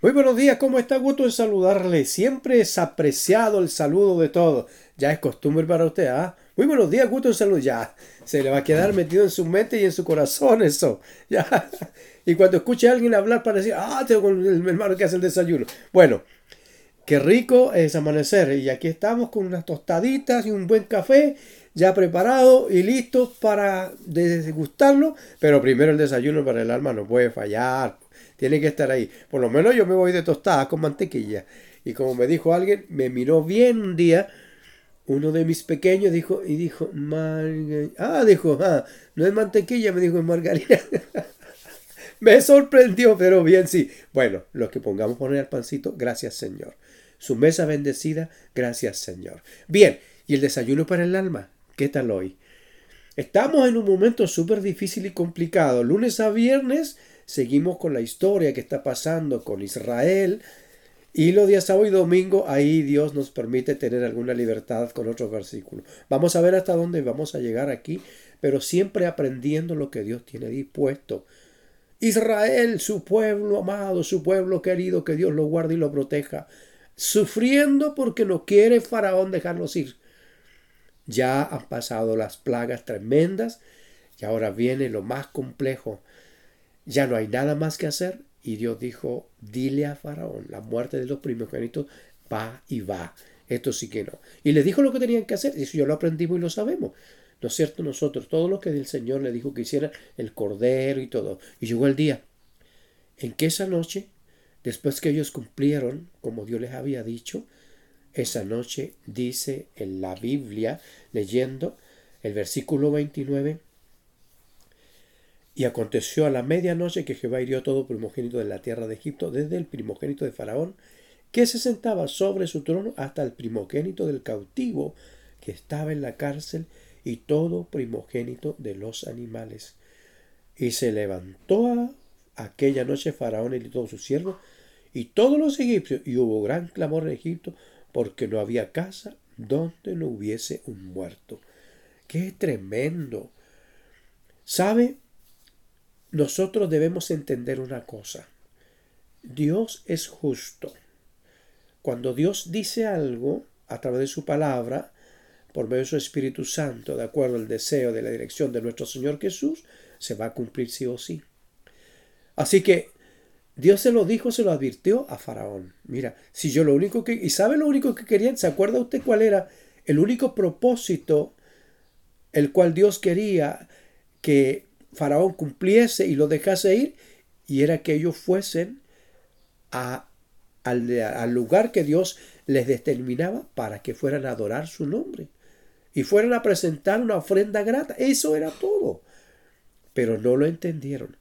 Muy buenos días, ¿cómo está? Gusto en saludarle. Siempre es apreciado el saludo de todos. Ya es costumbre para usted, ¿ah? Muy buenos días, gusto en salud. Ya, se le va a quedar metido en su mente y en su corazón eso. Ya. Y cuando escuche a alguien hablar para decir, ah, tengo el hermano que hace el desayuno. Bueno, qué rico es amanecer. Y aquí estamos con unas tostaditas y un buen café ya preparado y listo para degustarlo. Pero primero el desayuno para el alma no puede fallar tiene que estar ahí. Por lo menos yo me voy de tostada con mantequilla. Y como me dijo alguien, me miró bien un día, uno de mis pequeños dijo, y dijo, ah, dijo, ah, no es mantequilla, me dijo, es margarina. me sorprendió, pero bien, sí. Bueno, lo que pongamos poner al pancito, gracias Señor. Su mesa bendecida, gracias Señor. Bien, y el desayuno para el alma, ¿qué tal hoy? Estamos en un momento súper difícil y complicado. Lunes a viernes seguimos con la historia que está pasando con Israel. Y los días sábado y domingo, ahí Dios nos permite tener alguna libertad con otros versículos. Vamos a ver hasta dónde vamos a llegar aquí, pero siempre aprendiendo lo que Dios tiene dispuesto. Israel, su pueblo amado, su pueblo querido, que Dios lo guarde y lo proteja, sufriendo porque no quiere Faraón dejarlos ir. Ya han pasado las plagas tremendas y ahora viene lo más complejo, ya no hay nada más que hacer. Y Dios dijo, dile a Faraón, la muerte de los primogénitos va y va. Esto sí que no. Y le dijo lo que tenían que hacer. Y eso yo lo aprendimos y lo sabemos. ¿No es cierto? Nosotros, todo lo que el Señor le dijo que hiciera, el cordero y todo. Y llegó el día en que esa noche, después que ellos cumplieron, como Dios les había dicho, esa noche dice en la Biblia, leyendo el versículo 29, y aconteció a la medianoche que Jehová hirió todo primogénito de la tierra de Egipto, desde el primogénito de Faraón, que se sentaba sobre su trono, hasta el primogénito del cautivo que estaba en la cárcel, y todo primogénito de los animales. Y se levantó aquella noche Faraón y todos sus siervos, y todos los egipcios, y hubo gran clamor en Egipto, porque no había casa donde no hubiese un muerto. ¡Qué tremendo! ¿Sabe? Nosotros debemos entender una cosa. Dios es justo. Cuando Dios dice algo a través de su palabra, por medio de su Espíritu Santo, de acuerdo al deseo de la dirección de nuestro Señor Jesús, se va a cumplir sí o sí. Así que Dios se lo dijo, se lo advirtió a Faraón. Mira, si yo lo único que... ¿Y sabe lo único que querían? ¿Se acuerda usted cuál era el único propósito el cual Dios quería que Faraón cumpliese y lo dejase ir, y era que ellos fuesen a, al, al lugar que Dios les determinaba para que fueran a adorar su nombre y fueran a presentar una ofrenda grata. Eso era todo. Pero no lo entendieron.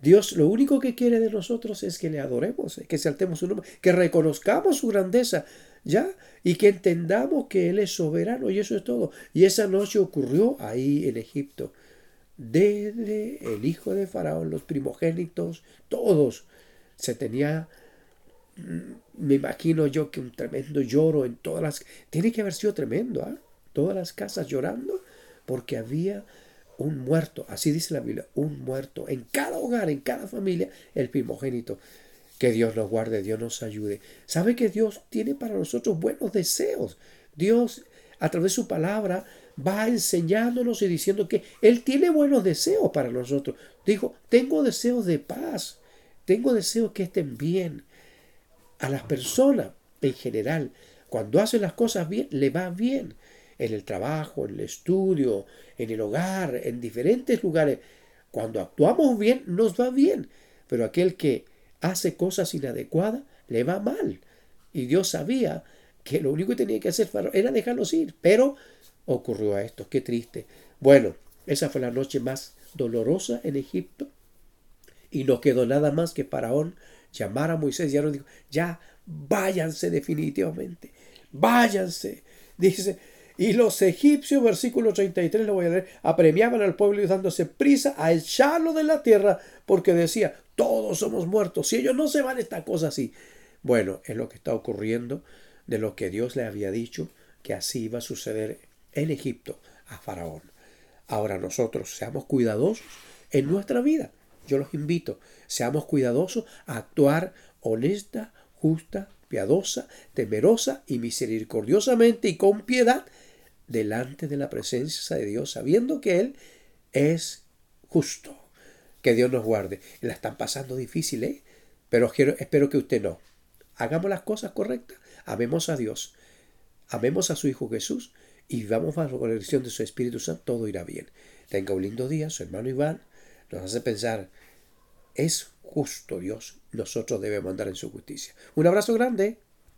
Dios lo único que quiere de nosotros es que le adoremos, que saltemos su nombre, que reconozcamos su grandeza, ¿ya? Y que entendamos que Él es soberano y eso es todo. Y esa noche ocurrió ahí en Egipto desde el hijo de Faraón, los primogénitos, todos. Se tenía, mm, me imagino yo que un tremendo lloro en todas las... Tiene que haber sido tremendo, ¿ah? Todas las casas llorando porque había un muerto, así dice la Biblia, un muerto en cada hogar, en cada familia, el primogénito. Que Dios nos guarde, Dios nos ayude. Sabe que Dios tiene para nosotros buenos deseos. Dios, a través de su palabra, va enseñándonos y diciendo que Él tiene buenos deseos para nosotros. Dijo, tengo deseos de paz, tengo deseos que estén bien. A las personas en general, cuando hacen las cosas bien, le va bien. En el trabajo, en el estudio, en el hogar, en diferentes lugares. Cuando actuamos bien, nos va bien. Pero aquel que hace cosas inadecuadas, le va mal. Y Dios sabía que lo único que tenía que hacer era dejarlos ir. Pero ocurrió a esto. Qué triste. Bueno, esa fue la noche más dolorosa en Egipto. Y no quedó nada más que Faraón llamar a Moisés. Ya nos dijo, ya váyanse definitivamente. Váyanse. Dice, y los egipcios, versículo 33, lo voy a leer, apremiaban al pueblo y dándose prisa a echarlo de la tierra porque decía, todos somos muertos. Si ellos no se van, esta cosa así. Bueno, es lo que está ocurriendo de lo que Dios le había dicho que así iba a suceder en Egipto a Faraón. Ahora nosotros seamos cuidadosos en nuestra vida. yo los invito, seamos cuidadosos a actuar honesta, justa, piadosa, temerosa y misericordiosamente y con piedad delante de la presencia de Dios, sabiendo que Él es justo. Que Dios nos guarde. La están pasando difícil, ¿eh? Pero espero que usted no. Hagamos las cosas correctas. Amemos a Dios. Amemos a su Hijo Jesús y vamos bajo la dirección de su Espíritu Santo. Todo irá bien. Tenga un lindo día. Su hermano Iván nos hace pensar, es justo Dios. Nosotros debemos andar en su justicia. Un abrazo grande.